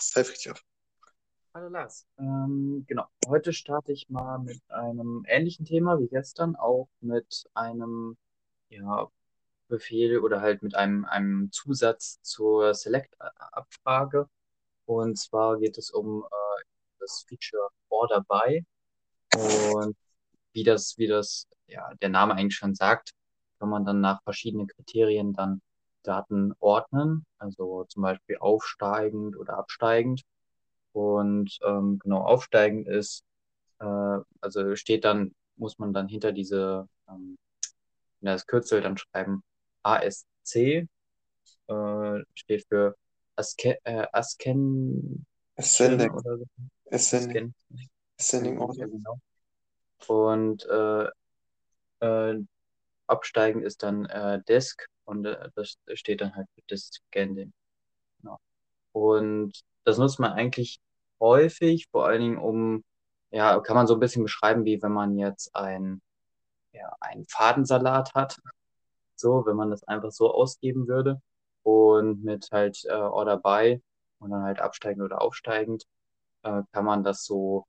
safe richtig auf. Hallo Lars. Ähm, genau, heute starte ich mal mit einem ähnlichen Thema wie gestern, auch mit einem ja, Befehl oder halt mit einem, einem Zusatz zur Select-Abfrage. Und zwar geht es um äh, das Feature Order by. Und wie das, wie das, ja, der Name eigentlich schon sagt, kann man dann nach verschiedenen Kriterien dann Daten ordnen, also zum Beispiel aufsteigend oder absteigend. Und ähm, genau, aufsteigend ist, äh, also steht dann, muss man dann hinter diese, ähm, das Kürzel dann schreiben, ASC, äh, steht für Aske, äh, Asken Ascending. oder so. Ascending. Asken, Ascending Order. genau. Und äh, äh, absteigend ist dann äh, Disk und äh, das steht dann halt für Disk Scanning. Genau. Und das nutzt man eigentlich häufig, vor allen Dingen um, ja, kann man so ein bisschen beschreiben, wie wenn man jetzt ein, ja, einen Fadensalat hat. So, wenn man das einfach so ausgeben würde. Und mit halt äh, Order by und dann halt absteigend oder aufsteigend äh, kann man das so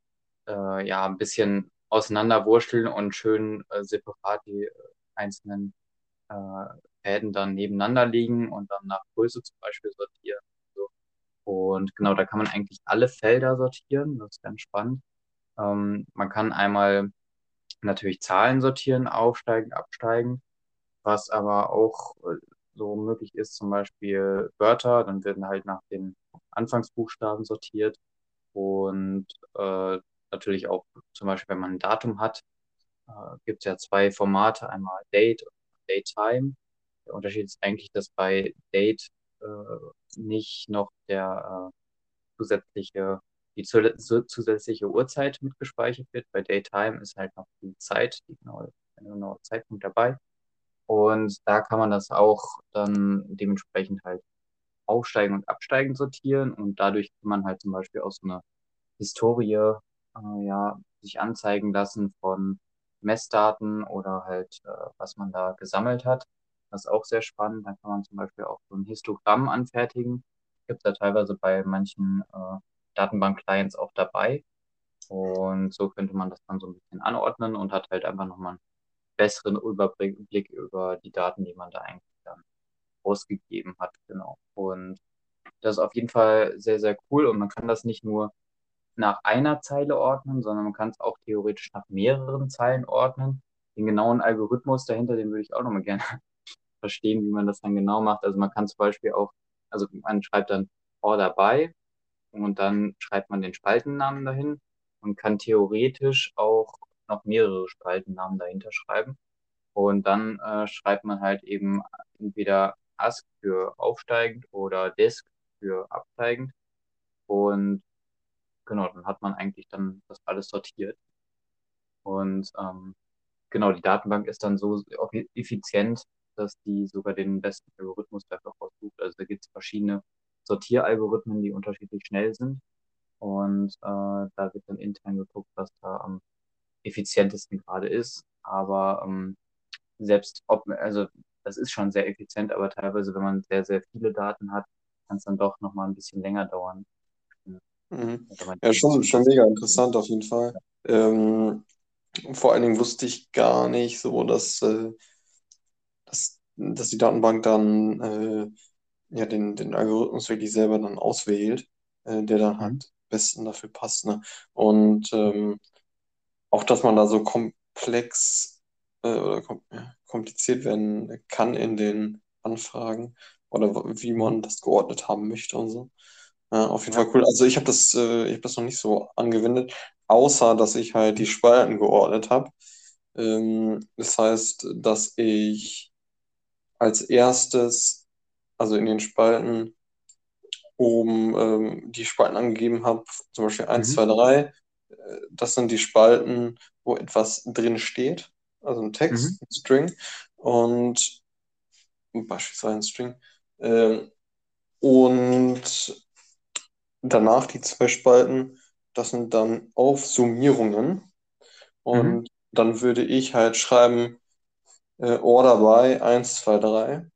äh, ja ein bisschen auseinanderwursteln und schön äh, separat die äh, einzelnen äh, Fäden dann nebeneinander liegen und dann nach Größe zum Beispiel sortieren. So. Und genau, da kann man eigentlich alle Felder sortieren. Das ist ganz spannend. Ähm, man kann einmal natürlich Zahlen sortieren, aufsteigend, absteigend, was aber auch äh, so möglich ist, zum Beispiel Wörter, dann werden halt nach den Anfangsbuchstaben sortiert und äh, natürlich auch zum Beispiel, wenn man ein Datum hat, äh, gibt es ja zwei Formate, einmal Date und Datetime. Der Unterschied ist eigentlich, dass bei Date äh, nicht noch der äh, zusätzliche, die zu, zu, zusätzliche Uhrzeit mitgespeichert wird. Bei Daytime ist halt noch die Zeit, die genaue, der genaue Zeitpunkt dabei. Und da kann man das auch dann dementsprechend halt aufsteigen und absteigen sortieren. Und dadurch kann man halt zum Beispiel auch so eine Historie äh, ja, sich anzeigen lassen von Messdaten oder halt, äh, was man da gesammelt hat. Das ist auch sehr spannend. Da kann man zum Beispiel auch so ein Histogramm anfertigen. Gibt es ja teilweise bei manchen äh, Datenbank-Clients auch dabei. Und so könnte man das dann so ein bisschen anordnen und hat halt einfach nochmal einen besseren Überblick über die Daten, die man da eigentlich dann ausgegeben hat. Genau. Und das ist auf jeden Fall sehr, sehr cool. Und man kann das nicht nur nach einer Zeile ordnen, sondern man kann es auch theoretisch nach mehreren Zeilen ordnen. Den genauen Algorithmus dahinter, den würde ich auch nochmal gerne verstehen, wie man das dann genau macht. Also man kann zum Beispiel auch, also man schreibt dann Order by und dann schreibt man den Spaltennamen dahin und kann theoretisch auch noch mehrere Spaltennamen dahinter schreiben. Und dann äh, schreibt man halt eben entweder Ask für aufsteigend oder Disk für absteigend. Und genau, dann hat man eigentlich dann das alles sortiert. Und ähm, genau, die Datenbank ist dann so effizient, dass die sogar den besten Algorithmus dafür aussucht. Also da gibt es verschiedene Sortieralgorithmen, die unterschiedlich schnell sind. Und äh, da wird dann intern geguckt, was da am effizientesten gerade ist. Aber ähm, selbst ob, also das ist schon sehr effizient, aber teilweise, wenn man sehr, sehr viele Daten hat, kann es dann doch nochmal ein bisschen länger dauern. Mhm. Ja, schon, schon mega interessant auf jeden Fall. Ähm, vor allen Dingen wusste ich gar nicht so, dass, äh, dass, dass die Datenbank dann äh, ja, den, den Algorithmus wirklich selber dann auswählt, äh, der dann halt Mhm. am besten dafür passt. Ne? Und ähm, auch, dass man da so komplex äh, oder kom ja, kompliziert werden kann in den Anfragen oder wie man das geordnet haben möchte und so. Ja, auf jeden. Fall cool. Also ich habe das, äh, ich habe das noch nicht so angewendet, außer dass ich halt die Spalten geordnet habe. Ähm, das heißt, dass ich als erstes, also in den Spalten oben ähm, die Spalten angegeben habe, zum Beispiel 1, Mhm. 2, 3. Äh, Das sind die Spalten, wo etwas drin steht, also ein Mhm. Text, ein String und beispielsweise ein String. Ähm, und danach die zwei Spalten, das sind dann Aufsummierungen. Mhm. Und dann würde ich halt schreiben, äh, Order by 1, 2, 3,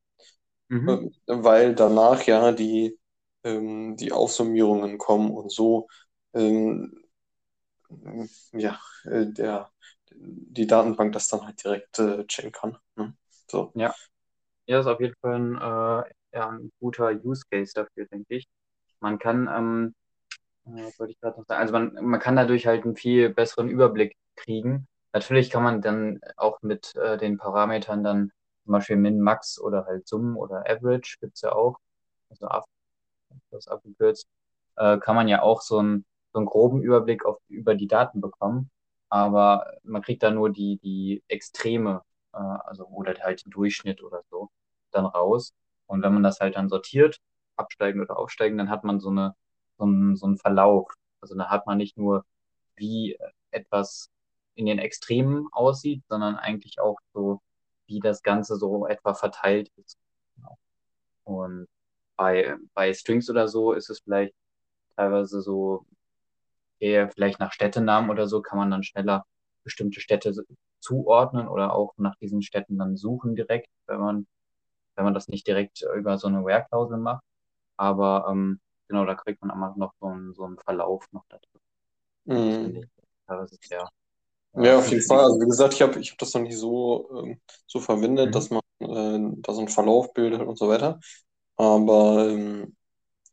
Mhm. äh, weil danach ja die ähm, die Aufsummierungen kommen und so ähm, ja, äh, der, die Datenbank das dann halt direkt äh, checken kann. Ne? So. Ja. Ja, ist auf jeden Fall ein, äh, ein guter Use Case dafür, denke ich. Man kann, ähm, äh, was wollte ich gerade noch sagen, also man, man kann dadurch halt einen viel besseren Überblick kriegen. Natürlich kann man dann auch mit äh, den Parametern dann zum Beispiel Min, Max oder halt Summen oder Average gibt's ja auch, also ab, das abgekürzt, äh, kann man ja auch so, ein, so einen groben Überblick auf, über die Daten bekommen. Aber man kriegt da nur die, die Extreme, äh, also oder halt den Durchschnitt oder so dann raus. Und wenn man das halt dann sortiert, absteigen oder aufsteigen, dann hat man so eine, so einen, so einen Verlauf. Also da hat man nicht nur, wie etwas in den Extremen aussieht, sondern eigentlich auch so, wie das Ganze so etwa verteilt ist. Genau. Und bei, bei Strings oder so ist es vielleicht teilweise so, eher vielleicht nach Städtenamen oder so kann man dann schneller bestimmte Städte zuordnen oder auch nach diesen Städten dann suchen direkt, wenn man, wenn man das nicht direkt über so eine Where-Klausel macht. Aber ähm, genau, da kriegt man immer noch so einen, so einen Verlauf noch dazu. Mhm. Das ist sehr, Ja, auf jeden Fall. Also wie gesagt, ich habe ich hab das noch nicht so, ähm, so verwendet, Mhm. dass man äh, da so einen Verlauf bildet und so weiter. Aber ähm,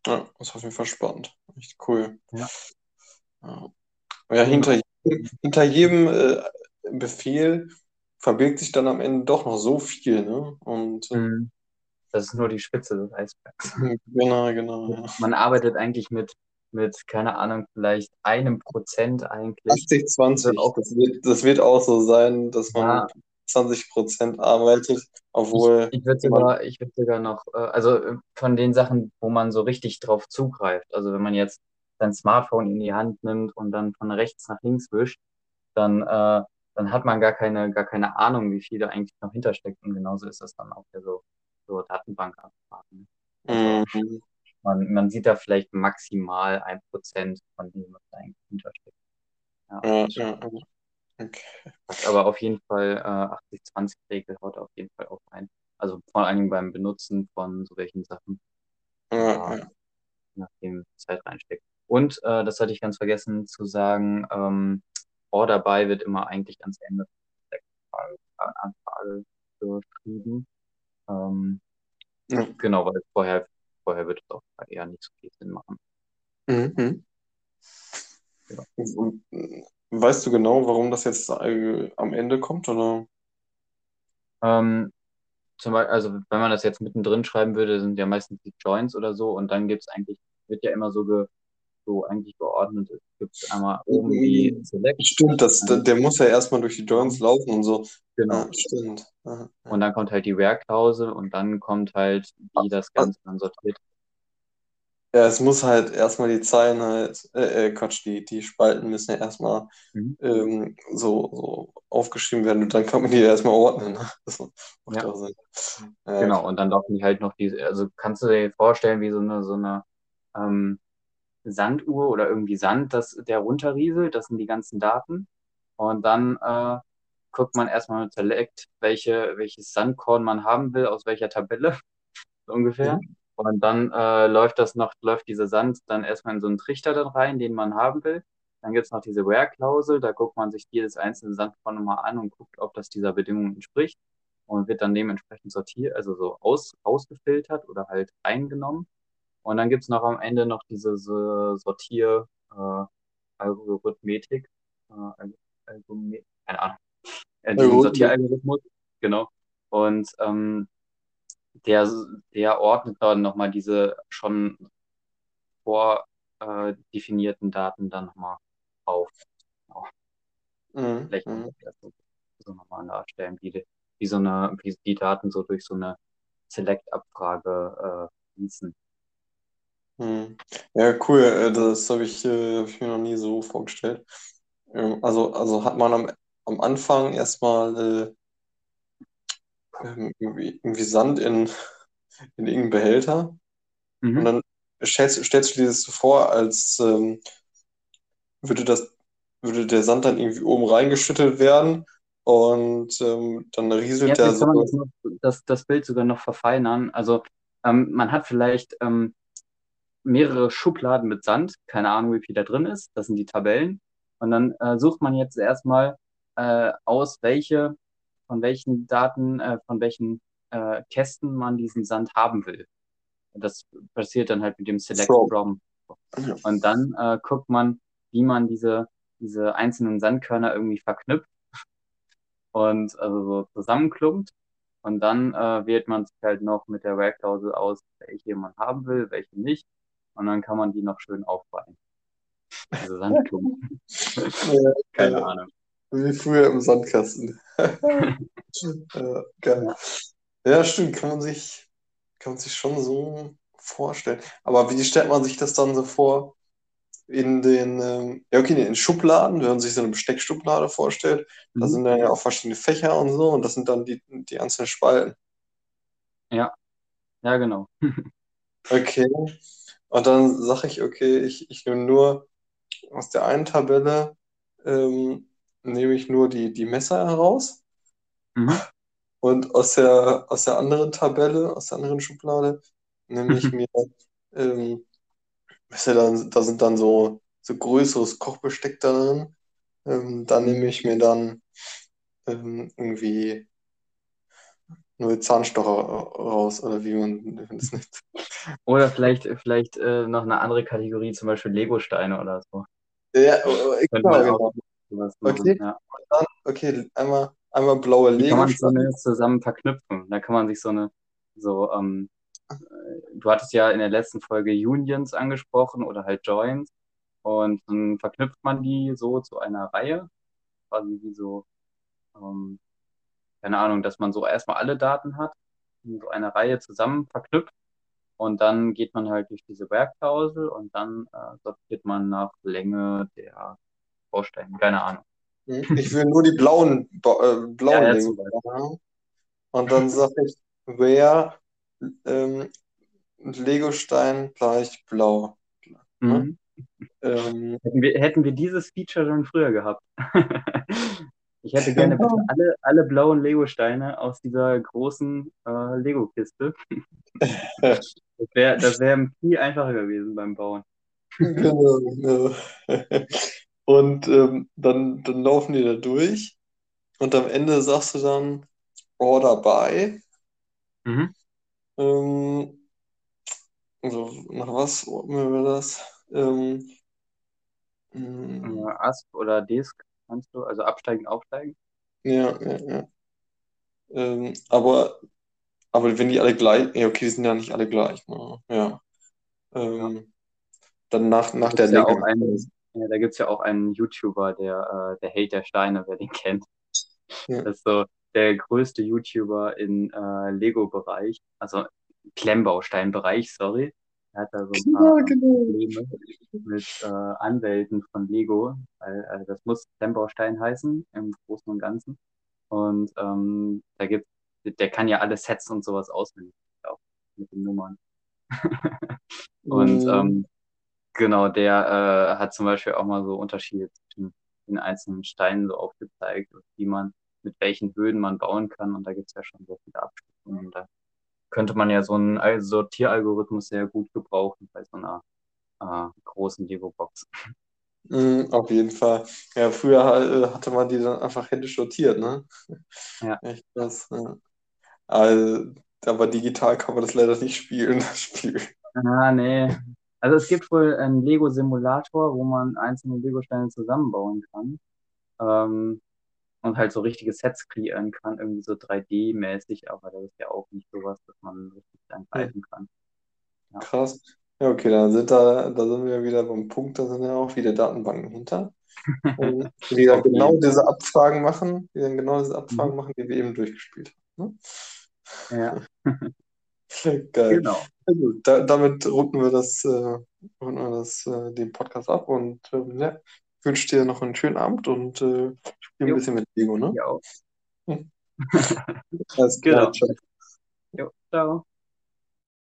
ja, ist auf jeden Fall spannend. Echt cool. Ja. Ja, ja hinter jedem, hinter jedem äh, Befehl verbirgt sich dann am Ende doch noch so viel, ne? Und äh, Mhm. Das ist nur die Spitze des Eisbergs. genau, genau, ja. Man arbeitet eigentlich mit, mit, keine Ahnung, vielleicht einem Prozent eigentlich. 80, 20, auch- das wird, das wird auch so sein, dass man Ja. 20 Prozent arbeitet, obwohl Ich, ich würde sogar, ich würde sogar noch, äh, also äh, von den Sachen, wo man so richtig drauf zugreift. Also wenn man jetzt sein Smartphone in die Hand nimmt und dann von rechts nach links wischt, dann, äh, dann hat man gar keine, gar keine Ahnung, wie viel da eigentlich noch hintersteckt. Und genauso ist das dann auch bei so, so Datenbankanfragen. Also Mhm. man, man sieht da vielleicht maximal ein Prozent von dem, was da eigentlich hintersteckt. Ja, das ja, ja. Okay. Aber auf jeden Fall äh, 80-20-Regel haut auf jeden Fall auch ein. Also vor allen Dingen beim Benutzen von so welchen Sachen, Ja, ja. nachdem Zeit reinsteckt. Und äh, das hatte ich ganz vergessen zu sagen, ähm, Order by wird immer eigentlich ans Ende der Anfrage geschrieben. Ähm, Ja. Genau, weil vorher, vorher wird es auch eher nicht so viel Sinn machen. Mhm. Ja. Und, äh, Weißt du genau, warum das jetzt äh, am Ende kommt, oder? Ähm, zum Beispiel, also wenn man das jetzt mittendrin schreiben würde, sind ja meistens die Joints oder so und dann gibt es eigentlich, wird ja immer so, ge, so eigentlich geordnet. Es gibt einmal oben die Select, Stimmt, das, der muss ja erstmal durch die Joints laufen und so. genau. Ja, stimmt. Und dann kommt halt die Where-Klausel und dann kommt halt, wie das Ganze dann sortiert. Ja, es muss halt erstmal die Zeilen halt, äh, äh, Quatsch, die, die Spalten müssen ja erstmal Mhm. ähm, so, so aufgeschrieben werden und dann kann man die erstmal ordnen. Ne? Macht Ja. Ja, Genau, und dann laufen die halt noch diese, also kannst du dir vorstellen, wie so eine, so eine ähm, Sanduhr oder irgendwie Sand, das, der runterrieselt, das sind die ganzen Daten. Und dann äh, guckt man erstmal mit Select, welche, welches Sandkorn man haben will, aus welcher Tabelle, so ungefähr. Mhm. Und dann äh, läuft das noch, läuft dieser Sand dann erstmal in so einen Trichter dann rein, den man haben will. Dann gibt's noch diese Where-Klausel, da guckt man sich jedes einzelne Sandkorn nochmal an und guckt, ob das dieser Bedingung entspricht und wird dann dementsprechend sortiert, also so aus, ausgefiltert oder halt eingenommen. Und dann gibt's noch am Ende noch diese so Sortier äh, Algorithmetik, äh, Alg- keine Ahnung, äh, diesen Algorithmus. Sortieralgorithmus, genau. Und ähm, der, der ordnet dann nochmal diese schon vor äh, Daten dann nochmal auf. Mhm. Vielleicht Mhm. so, so nochmal darstellen, wie, die- wie so eine, wie die Daten so durch so eine Select-Abfrage äh, fließen. Mhm. Ja, cool. äh, Das habe ich, äh, mir noch nie so vorgestellt. Ähm, Also, also hat man am, am Anfang erstmal äh, ähm, irgendwie, irgendwie Sand in, in irgendeinen Behälter und Mhm. dann stellst, stellst du dir das so vor, als ähm, würde das, würde der Sand dann irgendwie oben reingeschüttet werden und ähm, dann Ja, rieselt der jetzt kann man so. das, noch, das, das Bild sogar noch verfeinern. Also ähm, man hat vielleicht, ähm, mehrere Schubladen mit Sand, keine Ahnung, wie viel da drin ist. Das sind die Tabellen. Und dann äh, sucht man jetzt erstmal äh, aus, welche, von welchen Daten, äh, von welchen äh, Kästen man diesen Sand haben will. Das passiert dann halt mit dem Select From. From. Und dann äh, guckt man, wie man diese, diese einzelnen Sandkörner irgendwie verknüpft und also so zusammenklumpt. Und dann äh, wählt man sich halt noch mit der Where-Klausel aus, welche man haben will, welche nicht. Und dann kann man die noch schön aufballen. Diese Sandklumpen. Ja, Keine äh, Ahnung. Wie früher im Sandkasten. Ja, geil. Ja. Ja, stimmt, kann man sich, kann man sich schon so vorstellen. Aber wie stellt man sich das dann so vor? In den, ähm, ja, okay, in den Schubladen, wenn man sich so eine Besteckschublade vorstellt, da Mhm. sind dann ja auch verschiedene Fächer und so, und das sind dann die, die einzelnen Spalten. Ja, ja, genau. Okay. Und dann sage ich, okay, ich, ich nehme nur aus der einen Tabelle, ähm, nehme ich nur die, die Messer heraus. Mhm. Und aus der, aus der anderen Tabelle, aus der anderen Schublade, nehme ich mir, ähm, ja dann, da sind dann so, so größeres Kochbesteck da drin. Ähm, da nehme ich mir dann ähm, irgendwie nur Zahnstocher raus, oder wie man das nennt. Oder vielleicht, vielleicht äh, noch eine andere Kategorie, zum Beispiel Lego-Steine oder so. Ja, oh, genau, man genau. machen. Okay. Ja. Dann, okay, einmal, einmal blaue Wie kann man so eine zusammen verknüpfen? Da kann man sich so eine, so, ähm, äh, du hattest ja in der letzten Folge Unions angesprochen oder halt Joins. Und dann verknüpft man die so zu einer Reihe, quasi wie so, ähm, keine Ahnung, dass man so erstmal alle Daten hat, in so einer Reihe zusammen verknüpft. Und dann geht man halt durch diese Werkklausel und dann äh, sortiert man nach Länge der Bausteine. Keine Ahnung. Ich will nur die blauen, äh, blauen Ja, Beispiel. haben. Und dann sage ich, wer ähm, Legostein gleich blau. Ne? Mhm. Ähm, Hätten wir, hätten wir dieses Feature schon früher gehabt. Ich hätte gerne alle, alle blauen Lego-Steine aus dieser großen äh, Lego-Kiste. Das wäre das wär viel einfacher gewesen beim Bauen. genau, genau. Und ähm, dann, dann laufen die da durch und am Ende sagst du dann Order by. Mhm. Ähm, also nach was ordnen wir das? Ähm, mh, Äh, Asp oder Disk, meinst du? Also absteigen, aufsteigen? ja, ja, ja. Ähm, aber, aber wenn die alle gleich, ja, okay, die sind ja nicht alle gleich, ne? Ja. Ähm, dann nach, nach Da der ja einen, ja, da gibt's ja auch einen YouTuber, der, äh, der Hate der Steine, wer den kennt. Ja. Das ist so der größte YouTuber in äh, Lego-Bereich, also Klemmbaustein-Bereich, sorry. Er hat da so ein paar Ja, genau. Probleme mit äh, Anwälten von Lego, weil äh, das muss Klemmbaustein heißen im Großen und Ganzen. Und ähm, da gibt, der kann ja alle Sets und sowas auswendig, auch mit den Nummern. Und Mhm. ähm, genau, der äh, hat zum Beispiel auch mal so Unterschiede zwischen den einzelnen Steinen so aufgezeigt, wie man, mit welchen Höhen man bauen kann. Und da gibt's ja schon sehr viele Abstufungen. Und da könnte man ja so einen Al- Sortieralgorithmus sehr gut gebrauchen bei so einer äh, großen Lego-Box. Mhm, auf jeden Fall. Ja, früher äh, hatte man die dann einfach händisch sortiert, ne? Ja. Echt krass, ja. Also, aber digital kann man das leider nicht spielen, das Spiel. Ah, nee. Also es gibt wohl einen Lego-Simulator, wo man einzelne Lego-Steine zusammenbauen kann. Ähm, und halt so richtige Sets kreieren kann, irgendwie so 3D-mäßig, aber das ist ja auch nicht sowas, dass man richtig dann greifen kann. Ja. Krass. Ja, okay, dann sind da, da sind wir wieder beim Punkt, da sind ja auch wieder Datenbanken hinter. Und die dann genau diese Abfragen machen, die dann genau diese Abfragen Mhm. machen, die wir eben durchgespielt haben. Ja? Geil. genau. Da, damit runden wir das, äh, wir das, äh, den Podcast ab und ähm, ja, ich wünsche dir noch einen schönen Abend und äh, spiel ein bisschen mit Lego, ne? Ja. Alles klar, Genau. Jo, ciao.